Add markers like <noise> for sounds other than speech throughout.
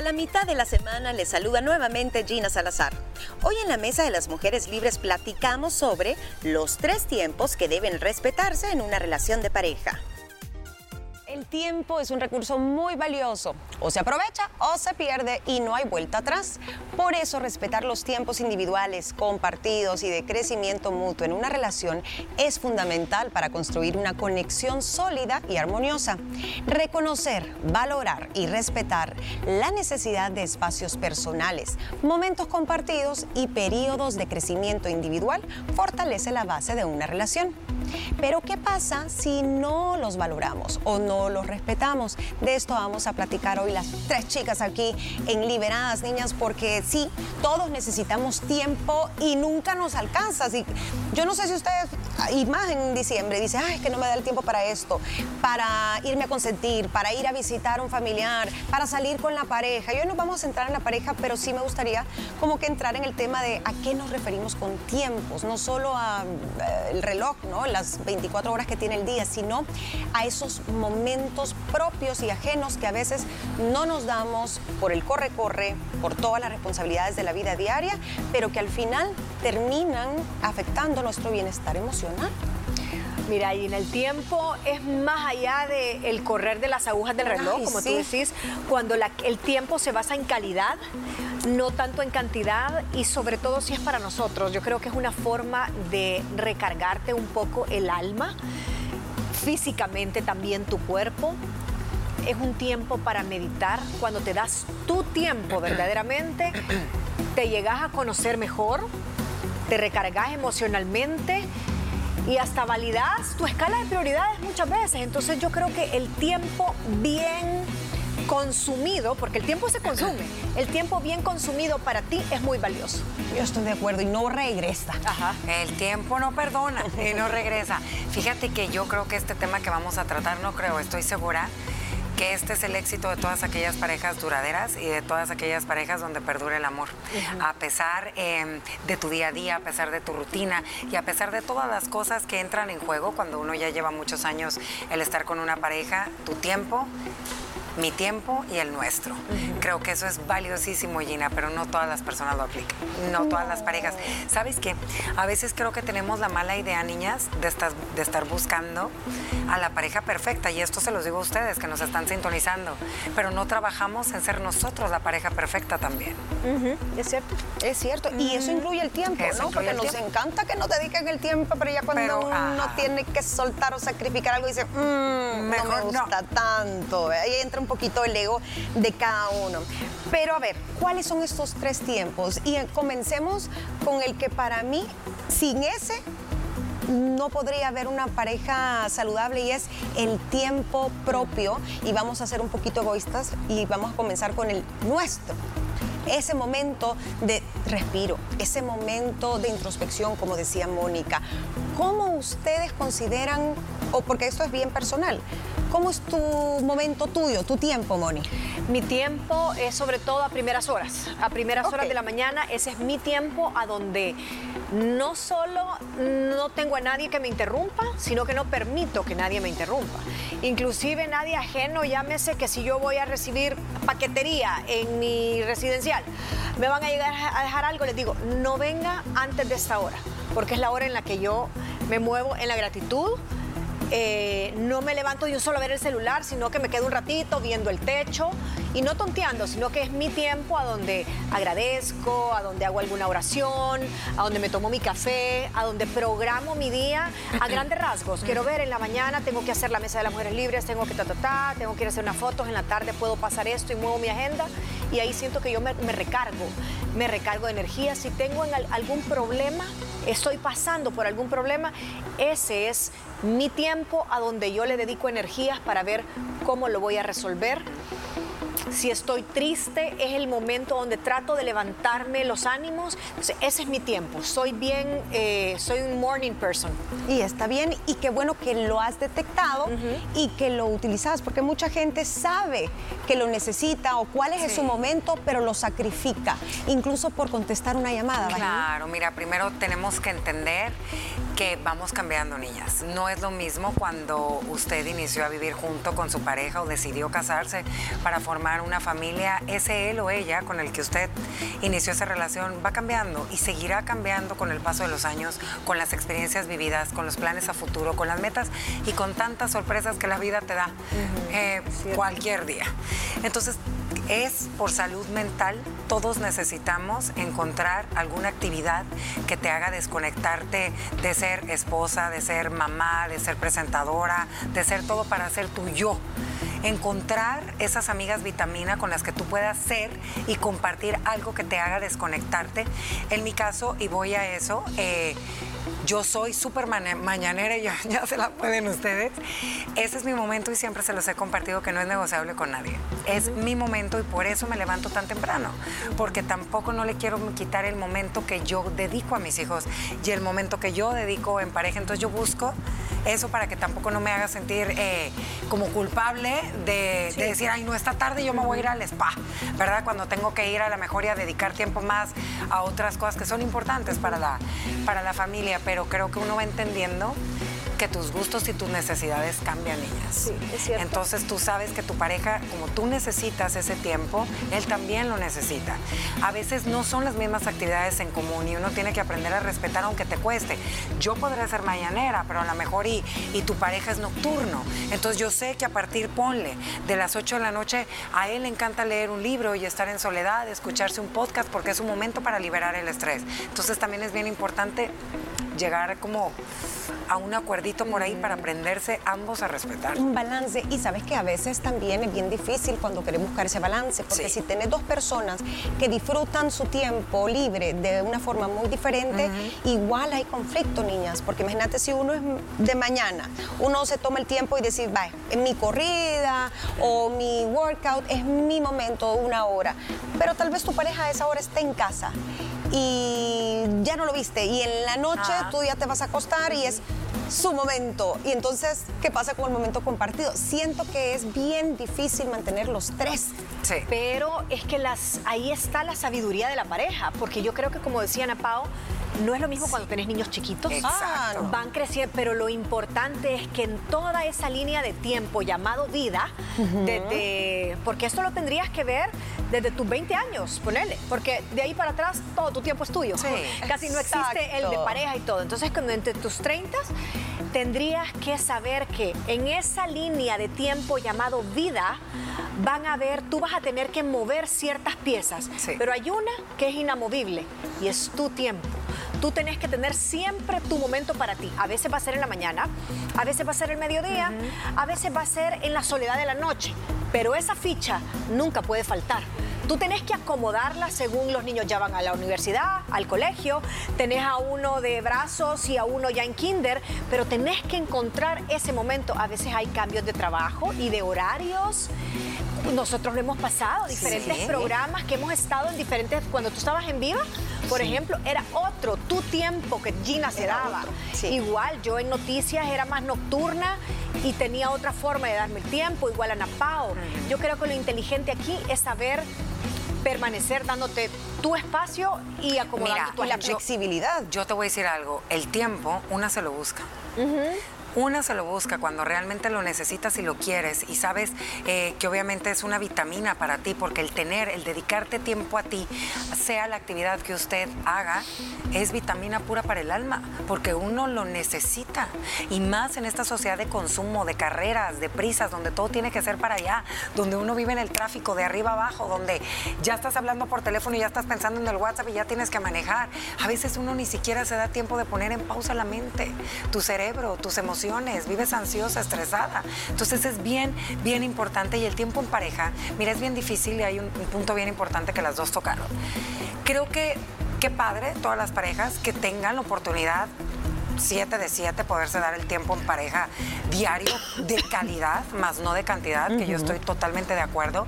A la mitad de la semana les saluda nuevamente Gina Salazar. Hoy en la Mesa de las Mujeres Libres platicamos sobre los tres tiempos que deben respetarse en una relación de pareja. Tiempo es un recurso muy valioso. O se aprovecha o se pierde y no hay vuelta atrás. Por eso respetar los tiempos individuales, compartidos y de crecimiento mutuo en una relación es fundamental para construir una conexión sólida y armoniosa. Reconocer, valorar y respetar la necesidad de espacios personales, momentos compartidos y periodos de crecimiento individual fortalece la base de una relación. Pero ¿qué pasa si no los valoramos o no los respetamos? De esto vamos a platicar hoy las tres chicas aquí en Liberadas Niñas porque sí, todos necesitamos tiempo y nunca nos alcanza. Así, yo no sé si ustedes, y más en diciembre, dice, ay, que no me da el tiempo para esto, para irme a consentir, para ir a visitar a un familiar, para salir con la pareja. Y hoy no vamos a entrar en la pareja, pero sí me gustaría como que entrar en el tema de a qué nos referimos con tiempos, no solo al eh, reloj, ¿no? las 24 horas que tiene el día, sino a esos momentos propios y ajenos que a veces no nos damos por el corre-corre, por todas las responsabilidades de la vida diaria, pero que al final terminan afectando nuestro bienestar emocional. Mira, y en el tiempo es más allá del el correr de las agujas del reloj, como tú decís, cuando el tiempo se basa en calidad, no tanto en cantidad y sobre todo si es para nosotros. Yo creo que es una forma de recargarte un poco el alma, físicamente también tu cuerpo. Es un tiempo para meditar. Cuando te das tu tiempo <clears throat> verdaderamente, te llegas a conocer mejor, te recargas emocionalmente y hasta validas tu escala de prioridades muchas veces. Entonces yo creo que el tiempo bien consumido, porque el tiempo se consume, el tiempo bien consumido para ti es muy valioso. Yo estoy de acuerdo y no regresa. Ajá. El tiempo no perdona y no regresa. Fíjate que yo creo que este tema que vamos a tratar, no creo, estoy segura que este es el éxito de todas aquellas parejas duraderas y de todas aquellas parejas donde perdura el amor. A pesar em, de tu día a día, a pesar de tu rutina y a pesar de todas las cosas que entran en juego cuando uno ya lleva muchos años el estar con una pareja, tu tiempo mi tiempo y el nuestro. Creo que eso es valiosísimo, Gina, pero no todas las personas lo aplican, no todas las parejas. ¿Sabes qué? A veces creo que tenemos la mala idea, niñas, de estar, de estar buscando a la pareja perfecta, y esto se los digo a ustedes que nos están sintonizando, pero no trabajamos en ser nosotros la pareja perfecta también. Es cierto, es cierto. Y eso incluye el tiempo, ¿no? Porque nos encanta que nos dediquen el tiempo, pero ya cuando uno tiene que soltar o sacrificar algo, dice, mmm, no me gusta tanto. Ahí entra un poquito el ego de cada uno. Pero a ver, ¿cuáles son estos tres tiempos? Y comencemos con el que para mí, sin ese, no podría haber una pareja saludable y es el tiempo propio. Y vamos a ser un poquito egoístas y vamos a comenzar con el nuestro ese momento de respiro, ese momento de introspección, como decía Mónica. ¿Cómo ustedes consideran, o porque esto es bien personal, cómo es tu momento tuyo, tu tiempo, Moni? Mi tiempo es sobre todo a primeras horas, a primeras horas de la mañana, ese es mi tiempo a donde no solo no tengo a nadie que me interrumpa, sino que no permito que nadie me interrumpa. Inclusive nadie ajeno, llámese que si yo voy a recibir paquetería en mi residencial, me van a llegar a dejar algo, les digo, no venga antes de esta hora, porque es la hora en la que yo me muevo en la gratitud, eh, no me levanto de un solo a ver el celular, sino que me quedo un ratito viendo el techo y no tonteando, sino que es mi tiempo a donde agradezco, a donde hago alguna oración, a donde me tomo mi café, a donde programo mi día a grandes <laughs> rasgos. Quiero ver en la mañana, tengo que hacer la mesa de las mujeres libres, tengo que ta, ta, ta, tengo que ir a hacer unas fotos, en la tarde puedo pasar esto y muevo mi agenda y ahí siento que yo me, recargo, me recargo de energía. Si tengo algún problema, estoy pasando por algún problema, ese es mi tiempo a donde yo le dedico energías para ver cómo lo voy a resolver si estoy triste, es el momento donde trato de levantarme los ánimos. ese es mi tiempo. Soy bien, eh, soy un morning person. Y está bien, y qué bueno que lo has detectado y que lo utilizas, porque mucha gente sabe que lo necesita o cuál es su momento, pero lo sacrifica, incluso por contestar una llamada. Claro, mira, primero tenemos que entender que vamos cambiando, niñas. No es lo mismo cuando usted inició a vivir junto con su pareja o decidió casarse para formar una familia. Ese él o ella con el que usted inició esa relación va cambiando y seguirá cambiando con el paso de los años, con las experiencias vividas, con los planes a futuro, con las metas y con tantas sorpresas que la vida te da eh, cualquier día. Entonces, es por salud mental, todos necesitamos encontrar alguna actividad que te haga desconectarte de ser esposa, de ser mamá, de ser presentadora, de ser todo para ser tu yo. Encontrar esas amigas vitamina con las que tú puedas ser y compartir algo que te haga desconectarte. En mi caso, y voy a eso, eh, yo soy súper mañanera y ya, <laughs> ya, se la pueden ustedes. Ese es mi momento y siempre se los he compartido que no es negociable con nadie. Es mi momento y por eso me levanto tan temprano, porque tampoco no le quiero quitar el momento que yo dedico a mis hijos y el momento que yo dedico en pareja. Entonces yo busco eso para que tampoco no me haga sentir eh, como culpable de, decir, ay, no, esta tarde yo me voy a ir al spa, ¿verdad? Cuando tengo que ir a la mejor y a dedicar tiempo más a otras cosas que son importantes para la, para la familia, pero creo que uno va entendiendo que tus gustos y tus necesidades cambian, niñas. Sí, es cierto. Entonces tú sabes que tu pareja, como tú necesitas ese tiempo, él también lo necesita. A veces no son las mismas actividades en común y uno tiene que aprender a respetar aunque te cueste. Yo podré ser mañanera, pero a lo mejor y, y tu pareja es nocturno. Entonces yo sé que a partir, ponle, de las 8 de la noche, a él le encanta leer un libro y estar en soledad, escucharse un podcast, porque es un momento para liberar el estrés. Entonces también es bien importante llegar como a un acuerdito por ahí para aprenderse ambos a respetar. Un balance. Y sabes que a veces también es bien difícil cuando queremos buscar ese balance, porque si tienes dos personas que disfrutan su tiempo libre de una forma muy diferente, igual hay conflicto, niñas, porque imagínate si uno es de mañana, uno se toma el tiempo y decir, va, en mi corrida o mi workout es mi momento, una hora, pero tal vez tu pareja a esa hora esté en casa y ya no lo viste y en la noche tú ya te vas a acostar y es su momento. Y entonces, ¿qué pasa con el momento compartido? Siento que es bien difícil mantener los tres. Sí. Pero es que las, ahí está la sabiduría de la pareja, porque yo creo que como decía Ana Pao, no es lo mismo cuando tenés niños chiquitos. Exacto. van creciendo, pero lo importante es que en toda esa línea de tiempo llamado vida, desde, porque esto lo tendrías que ver desde tus 20 años, ponele, porque de ahí para atrás todo tu tiempo es tuyo. Sí. <laughs> Casi no existe el de pareja y todo. Entonces, cuando entre tus 30 tendrías que saber que en esa línea de tiempo llamado vida van a ver, tú vas a tener que mover ciertas piezas, pero hay una que es inamovible y es tu tiempo. Tú tenés que tener siempre tu momento para ti. A veces va a ser en la mañana, a veces va a ser el mediodía, a veces va a ser en la soledad de la noche, pero esa ficha nunca puede faltar. Tú tenés que acomodarla según los niños ya van a la universidad, al colegio, tenés a uno de brazos y a uno ya en kinder, pero tenés que encontrar ese momento. A veces hay cambios de trabajo y de horarios. Nosotros lo hemos pasado, diferentes programas que hemos estado en diferentes, cuando tú estabas en Viva, por ejemplo, era otro, tu tiempo que Gina se daba. Igual, yo en noticias era más nocturna y tenía otra forma de darme el tiempo, igual a Napao. Yo creo que lo inteligente aquí es saber permanecer dándote tu espacio y acomodando tu la flexibilidad. Yo te voy a decir algo, el tiempo una se lo busca. Una se lo busca cuando realmente lo necesitas y lo quieres y sabes eh, que obviamente es una vitamina para ti porque el tener, el dedicarte tiempo a ti, sea la actividad que usted haga, es vitamina pura para el alma porque uno lo necesita y más en esta sociedad de consumo, de carreras, de prisas, donde todo tiene que ser para allá, donde uno vive en el tráfico de arriba abajo, donde ya estás hablando por teléfono y ya estás pensando en el WhatsApp y ya tienes que manejar. A veces uno ni siquiera se da tiempo de poner en pausa la mente, tu cerebro, tus emociones vives ansiosa, estresada. Entonces es bien, bien importante y el tiempo en pareja, mira, es bien difícil y hay un, un punto bien importante que las dos tocaron. Creo que qué padre todas las parejas que tengan la oportunidad 7 de 7 poderse dar el tiempo en pareja diario de <coughs> calidad, más no de cantidad, que yo estoy totalmente de acuerdo.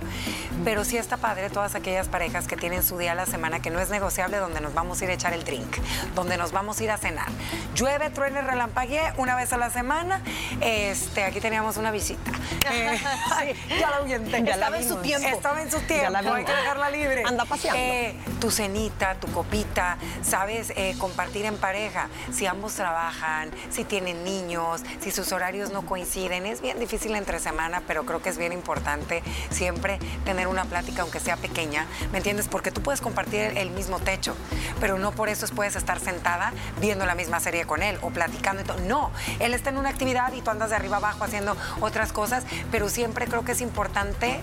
Pero sí está padre todas aquellas parejas que tienen su día a la semana que no es negociable, donde nos vamos a ir a echar el drink, donde nos vamos a ir a cenar. Llueve, truene, relampaguee una vez a la semana. Este, aquí teníamos una visita. <laughs> Eh, ya la ahuyenté. Ya Estaba en su tiempo. Estaba en su tiempo. Hay que dejarla libre. Anda paseando. Eh, tu cenita, tu copita, sabes, eh, compartir en pareja. Si ambos trabajan trabajan, si tienen niños, si sus horarios no coinciden. Es bien difícil entre semana, pero creo que es bien importante siempre tener una plática, aunque sea pequeña, ¿me entiendes? Porque tú puedes compartir el mismo techo, pero no por eso puedes estar sentada viendo la misma serie con él o platicando y. No, él está en una actividad y tú andas de arriba abajo haciendo otras cosas, pero siempre creo que es importante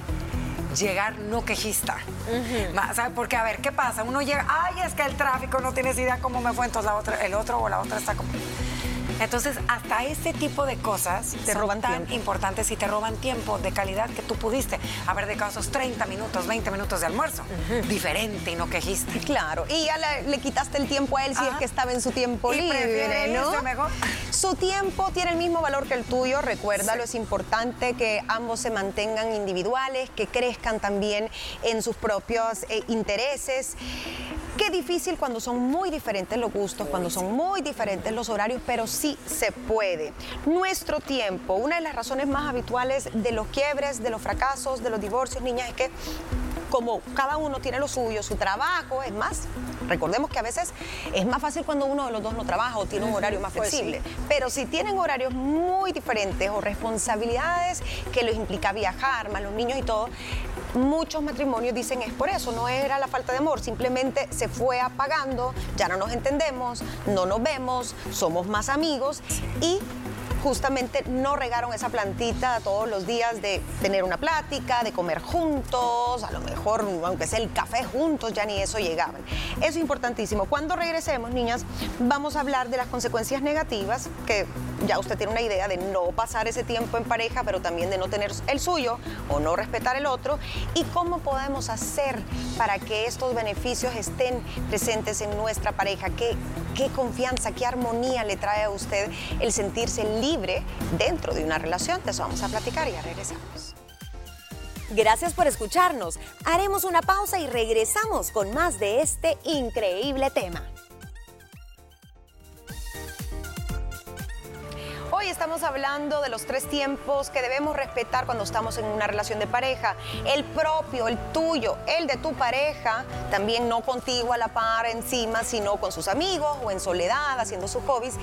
llegar no quejista. ¿Sabes? Porque, a ver, ¿qué pasa? Uno llega, ay, es que el tráfico, no tienes idea cómo me fue, entonces la otra, el otro o la otra está como... Entonces, hasta ese tipo de cosas te roban tan importantes y te roban tiempo de calidad que tú pudiste haber dedicado esos 30 minutos, 20 minutos de almuerzo. Diferente y no quejiste. Claro, y ya le, quitaste el tiempo a él si es que estaba en su tiempo libre, ¿no? Mejor. Su tiempo tiene el mismo valor que el tuyo, recuérdalo, es importante que ambos se mantengan individuales, que crezcan también en sus propios eh, intereses. Qué difícil cuando son muy diferentes los gustos, cuando son muy diferentes los horarios, pero sí se puede. Nuestro tiempo, una de las razones más habituales de los quiebres, de los fracasos, de los divorcios, niñas, es que como cada uno tiene lo suyo, su trabajo, es más, recordemos que a veces es más fácil cuando uno de los dos no trabaja o tiene un horario más pues flexible, pero si tienen horarios muy diferentes o responsabilidades que les implica viajar, más los niños y todo, muchos matrimonios dicen es por eso, no era la falta de amor, simplemente se fue apagando, ya no nos entendemos, no nos vemos, somos más amigos y justamente no regaron esa plantita todos los días de tener una plática, de comer juntos, a lo mejor, aunque sea el café juntos, ya ni eso llegaban. Eso es importantísimo. Cuando regresemos, niñas, vamos a hablar de las consecuencias negativas, que ya usted tiene una idea de no pasar ese tiempo en pareja, pero también de no tener el suyo o no respetar el otro, y cómo podemos hacer para que estos beneficios estén presentes en nuestra pareja, qué confianza, qué armonía le trae a usted el sentirse libre dentro de una relación. De eso vamos a platicar y ya regresamos. Gracias por escucharnos. Haremos una pausa y regresamos con más de este increíble tema. Hoy estamos hablando de los tres tiempos que debemos respetar cuando estamos en una relación de pareja. El propio, el tuyo, el de tu pareja, también no contigo a la par encima, sino con sus amigos o en soledad, haciendo sus hobbies.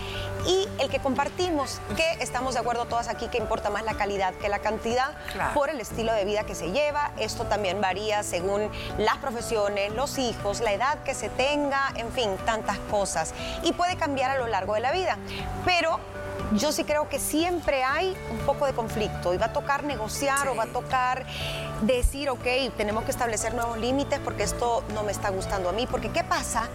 Y el que compartimos, que estamos de acuerdo todas aquí que importa más la calidad que la cantidad por el estilo de vida que se lleva. Esto también varía según las profesiones, los hijos, la edad que se tenga, en fin, tantas cosas. Y puede cambiar a lo largo de la vida. Pero yo sí creo que siempre hay un poco de conflicto y va a tocar negociar o va a tocar decir, ok, tenemos que establecer nuevos límites porque esto no me está gustando a mí. Porque ¿qué pasa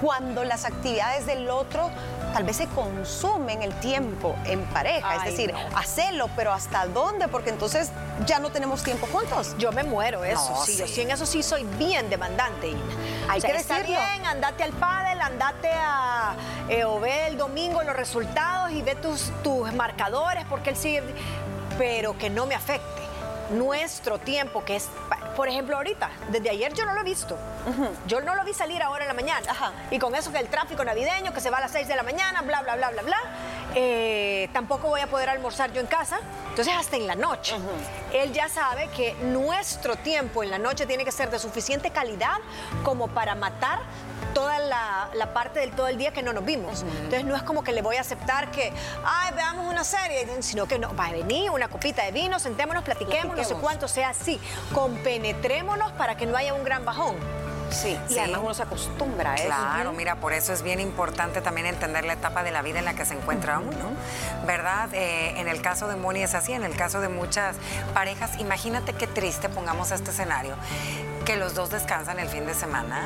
cuando las actividades del otro tal vez se consumen el tiempo en pareja? es decir, hacerlo, pero ¿hasta dónde? Porque entonces ya no tenemos tiempo juntos. Yo me muero, eso sí. Yo sí en eso sí soy bien demandante, Hay que está bien, andate al pádel, andate a eh, o ve el domingo los resultados y ve tus, tus marcadores porque él sigue, pero que no me afecte nuestro tiempo, que es, por ejemplo, ahorita, desde ayer yo no lo he visto. Yo no lo vi salir ahora en la mañana. Y con eso que el tráfico navideño, que se va a las 6 de la mañana, bla, bla, bla, bla, bla. Eh, tampoco voy a poder almorzar yo en casa. Entonces, hasta en la noche. Él ya sabe que nuestro tiempo en la noche tiene que ser de suficiente calidad como para matar toda la, parte del todo el día que no nos vimos. Entonces no es como que le voy a aceptar que, ay, veamos una serie, sino que no, va a venir una copita de vino, sentémonos, platiquemos, no sé cuánto sea así. Compenetrémonos para que no haya un gran bajón. Sí, y además uno se acostumbra a eso. Claro, mira, por eso es bien importante también entender la etapa de la vida en la que se encuentra uno, ¿verdad? Eh, en el caso de Moni es así, en el caso de muchas parejas, imagínate qué triste, pongamos este escenario, que los dos descansan el fin de semana,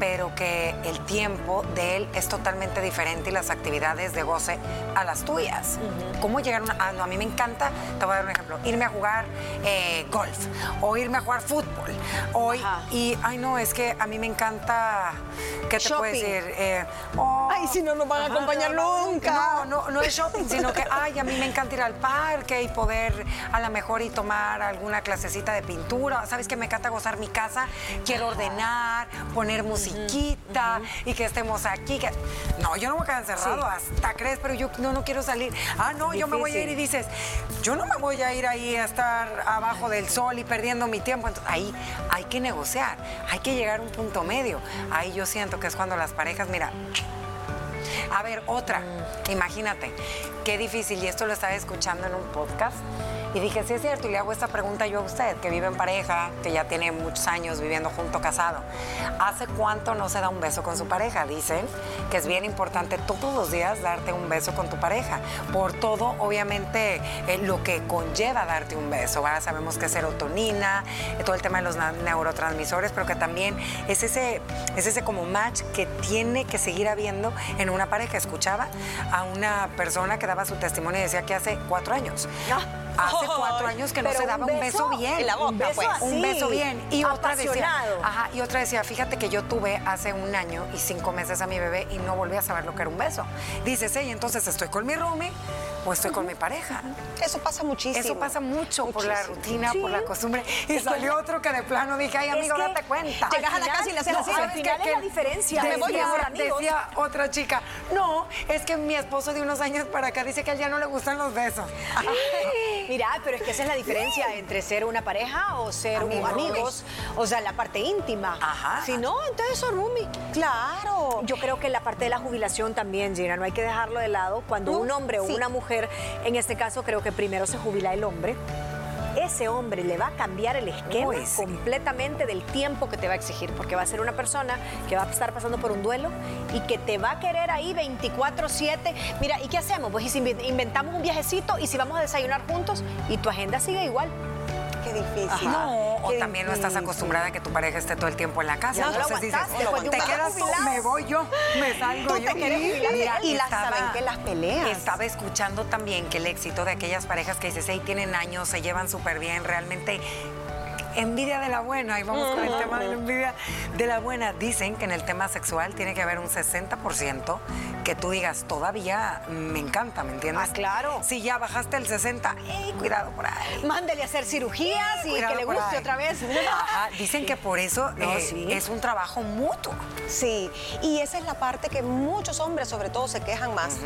pero que el tiempo de él es totalmente diferente y las actividades de goce a las tuyas. ¿Cómo llegar a no, a mí me encanta, te voy a dar un ejemplo, irme a jugar eh, golf o irme a jugar fútbol. Hoy, y, ay, no, es que a mí me encanta, ¿qué te puedo decir? Eh, oh, ay, si no nos van a acompañar nunca. No, no, no es shopping, sino que, <laughs> ay, a mí me encanta ir al parque y poder a lo mejor y tomar alguna clasecita de pintura. ¿Sabes que me encanta gozar mi casa? Quiero ordenar, poner musiquita y que estemos aquí. Que... No, yo no me quedar encerrado, hasta crees, pero yo no, no quiero salir. Ah, no, yo me voy a ir y dices, yo no me voy a ir ahí a estar abajo del sol y perdiendo mi tiempo. Entonces, ahí hay que negociar, hay que llegar a un punto medio. Ahí yo siento que es cuando las parejas, mira, A ver, otra. Imagínate, qué difícil, y esto lo estaba escuchando en un podcast. Y dije, sí es cierto, y le hago esta pregunta yo a usted, que vive en pareja, que ya tiene muchos años viviendo junto, casado. ¿Hace cuánto no se da un beso con su pareja? Dicen que es bien importante todos los días darte un beso con tu pareja. Por todo, obviamente, eh, lo que conlleva darte un beso. ¿verdad? Sabemos que es serotonina, eh, todo el tema de los neurotransmisores, pero que también es ese, es ese como match que tiene que seguir habiendo en una pareja. Escuchaba a una persona que daba su testimonio y decía que hace cuatro años. Hace cuatro años que no Pero se daba un beso, bien. en la boca, un beso pues. así, Un beso bien. Y otra decía, ajá, y otra decía, fíjate que yo tuve hace un año y cinco meses a mi bebé y no volví a saber lo que era un beso. Dices, hey, entonces estoy con mi roomie o estoy con mi pareja. Eso pasa muchísimo. Eso pasa mucho por la rutina, por la costumbre. Y salió otro que de plano dije, ay, amigo, que date cuenta. llegas a la casa y le haces no, así. Al ¿Sabes final qué? es la Que diferencia. Decía, de ser amigos. decía otra chica, no, es que mi esposo de unos años para acá dice que a él ya no le gustan los besos. Mira, pero es que esa es la diferencia entre ser una pareja o ser Amigos. amigos. O sea, la parte íntima. Ajá. Si no, entonces son roomie. Claro. Yo creo que la parte de la jubilación también, Gina, no hay que dejarlo de lado. Cuando No, un hombre o sí. una mujer, en este caso creo que primero se jubila el hombre, ese hombre le va a cambiar el esquema completamente del tiempo que te va a exigir, porque va a ser una persona que va a estar pasando por un duelo y que te va a querer ahí 24/7. Mira, ¿y qué hacemos? Pues si inventamos un viajecito y si vamos a desayunar juntos y tu agenda sigue igual. Qué difícil. No, o también no estás acostumbrada a que tu pareja esté todo el tiempo en la casa. No Entonces dices, te quedas tú, me voy yo, me salgo yo. y las saben que las peleas. Estaba escuchando también que el éxito de aquellas parejas que dices, hey, tienen años, se llevan súper bien, realmente envidia de la buena, y vamos con el tema de la envidia de la buena. Dicen que en el tema sexual tiene que haber un 60% que tú digas, todavía me encanta, ¿me entiendes? Ah, claro. Si ya bajaste el 60, ey, cuidado por ahí. Mándele a hacer cirugías y Cuidado que le guste otra vez. <laughs> Ajá, dicen que por eso No, eh, sí. es un trabajo mutuo. Sí, y esa es la parte que muchos hombres sobre todo se quejan más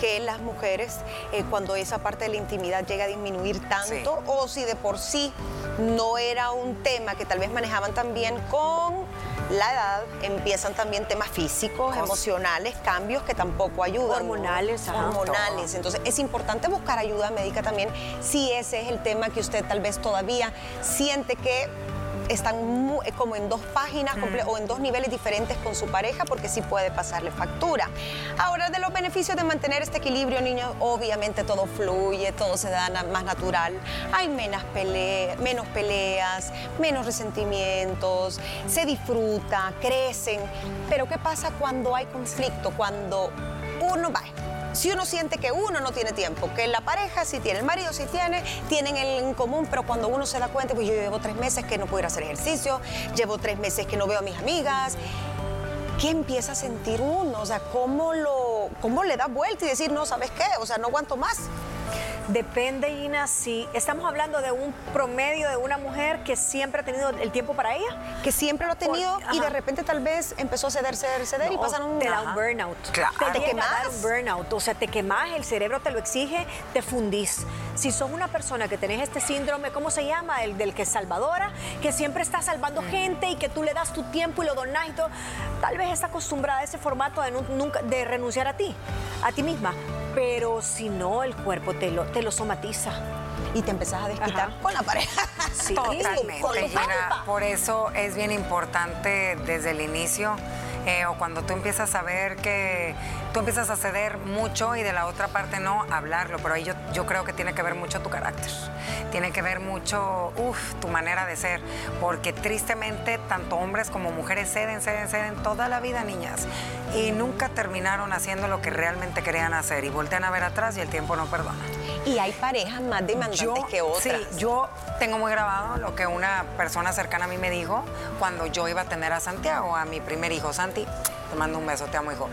que las mujeres eh, cuando esa parte de la intimidad llega a disminuir tanto Sí. o si de por sí no era un tema que tal vez manejaban también con la edad, empiezan también temas físicos, Cos- emocionales, cambios que tampoco ayudan. ¿no? Hormonales, ajá. Hormonales. Entonces es importante buscar ayuda médica también si ese es el tema que usted tal vez todavía siente que están eh, como en dos páginas comple- o en dos niveles diferentes con su pareja porque sí puede pasarle factura. Ahora, de los beneficios de mantener este equilibrio, niños, obviamente todo fluye, todo se da más natural. Hay menos, pele- menos peleas, menos resentimientos, se disfruta, crecen. Pero ¿qué pasa cuando hay conflicto? Cuando uno va. Si uno siente que uno no tiene tiempo, que la pareja sí tiene, el marido sí tiene, tienen en común, pero cuando uno se da cuenta, pues yo llevo tres meses que no puedo ir a hacer ejercicio, llevo tres meses que no veo a mis amigas, ¿qué empieza a sentir uno? O sea, ¿cómo, lo, cómo le da vuelta y decir, no, ¿sabes qué? O sea, no aguanto más. Depende, Gina, si estamos hablando de un promedio de una mujer que siempre ha tenido el tiempo para ella. Que siempre lo ha tenido Por- y de repente tal vez empezó a ceder, ceder, ceder y pasan un... te da un burnout. Claro. Te, ¿Te llega a dar quemas? un burnout. O sea, te quemas, el cerebro te lo exige, te fundís. Si sos una persona que tenés este síndrome, ¿cómo se llama? El del que es salvadora, que siempre está salvando gente y que tú le das tu tiempo y lo donás y todo. Tal vez está acostumbrada a ese formato de, nu- nunca, de renunciar a ti, a ti misma. Pero si no, el cuerpo te lo, te lo somatiza. Y te empezás a desquitar Ajá. con la pareja. Sí. Totalmente, Con Gina. Por eso es bien importante desde el inicio o cuando tú empiezas a ver que tú empiezas a ceder mucho y de la otra parte no, hablarlo. Pero ahí yo, yo creo que tiene que ver mucho tu carácter. Tiene que ver mucho, uff, tu manera de ser. Porque tristemente, tanto hombres como mujeres ceden, ceden, ceden toda la vida, niñas. Y nunca terminaron haciendo lo que realmente querían hacer. Y voltean a ver atrás y el tiempo no perdona. Y hay parejas más demandantes que otras. Sí, yo tengo muy grabado lo que una persona cercana a mí me dijo cuando yo iba a tener a Santiago, a mi primer hijo, Santi. Te mando un beso, te amo, hijo.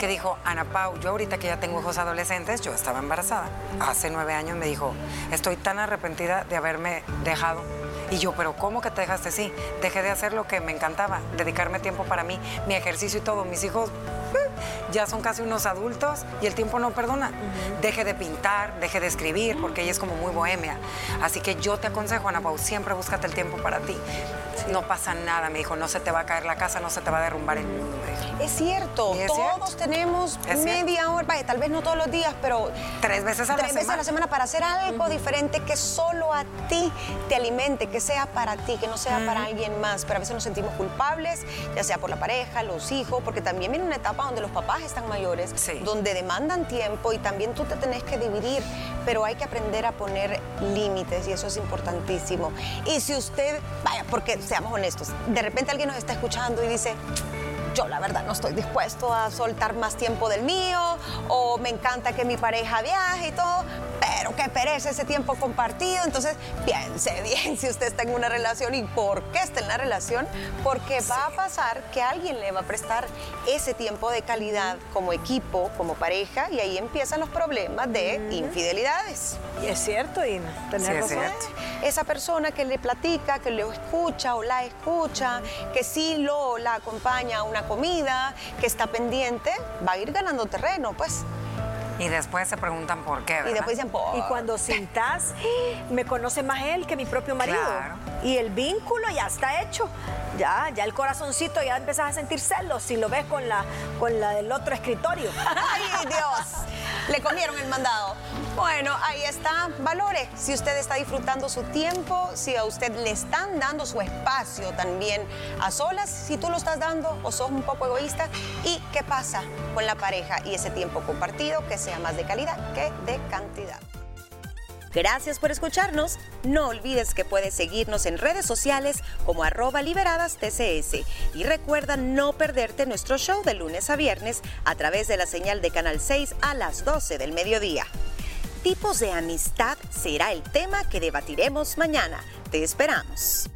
Que dijo, Ana Pau, yo ahorita que ya tengo hijos adolescentes, yo estaba embarazada. Hace nueve años me dijo, estoy tan arrepentida de haberme dejado. Y yo, pero ¿cómo que te dejaste? Sí, dejé de hacer lo que me encantaba, dedicarme tiempo para mí, mi ejercicio y todo. Mis hijos eh, ya son casi unos adultos y el tiempo no perdona. Deje de pintar, deje de escribir, porque ella es como muy bohemia. Así que yo te aconsejo, Ana Pau, siempre búscate el tiempo para ti. No pasa nada, me dijo, no se te va a caer la casa, no se te va a derrumbar el mundo. Es cierto, todos tenemos media hora, vaya, tal vez no todos los días, pero tres veces a la tres veces a la semana. para hacer algo diferente que solo a ti te alimente, que sea para ti, que no sea para alguien más. Pero a veces nos sentimos culpables, ya sea por la pareja, los hijos, porque también viene una etapa donde los papás están mayores, donde demandan tiempo y también tú te tenés que dividir, pero hay que aprender a poner límites y eso es importantísimo. Y si usted, vaya, porque seamos honestos, de repente alguien nos está escuchando y dice, yo la verdad no estoy dispuesto a soltar más tiempo del mío o me encanta que mi pareja viaje y todo, pero perece ese tiempo compartido. Entonces, piense <laughs> bien si usted está en una relación y por qué está en la relación, porque va a pasar que alguien le va a prestar ese tiempo de calidad como equipo, como pareja, y ahí empiezan los problemas de infidelidades. Y es cierto, Ina, tenés sí, Esa persona que le platica, que lo escucha o la escucha, que sí lo la acompaña a una comida, que está pendiente, va a ir ganando terreno, pues. Y después se preguntan por qué, ¿verdad? Y después dicen, por... Y cuando sintas, <gasps> me conoce más él que mi propio marido. Y el vínculo ya está hecho. Ya, ya el corazoncito ya empezás a sentir celos si lo ves con la, con la del otro escritorio. <laughs> ¡Ay, Dios! Le comieron el mandado. Bueno, ahí está. Valore si usted está disfrutando su tiempo, si a usted le están dando su espacio también a solas, si tú lo estás dando o sos un poco egoísta. ¿Y qué pasa con la pareja y ese tiempo compartido que sea más de calidad que de cantidad? Gracias por escucharnos. No olvides que puedes seguirnos en redes sociales como arroba liberadas TCS. Y recuerda no perderte nuestro show de lunes a viernes a través de la señal de Canal 6 a las 12 del mediodía. Tipos de amistad será el tema que debatiremos mañana. Te esperamos.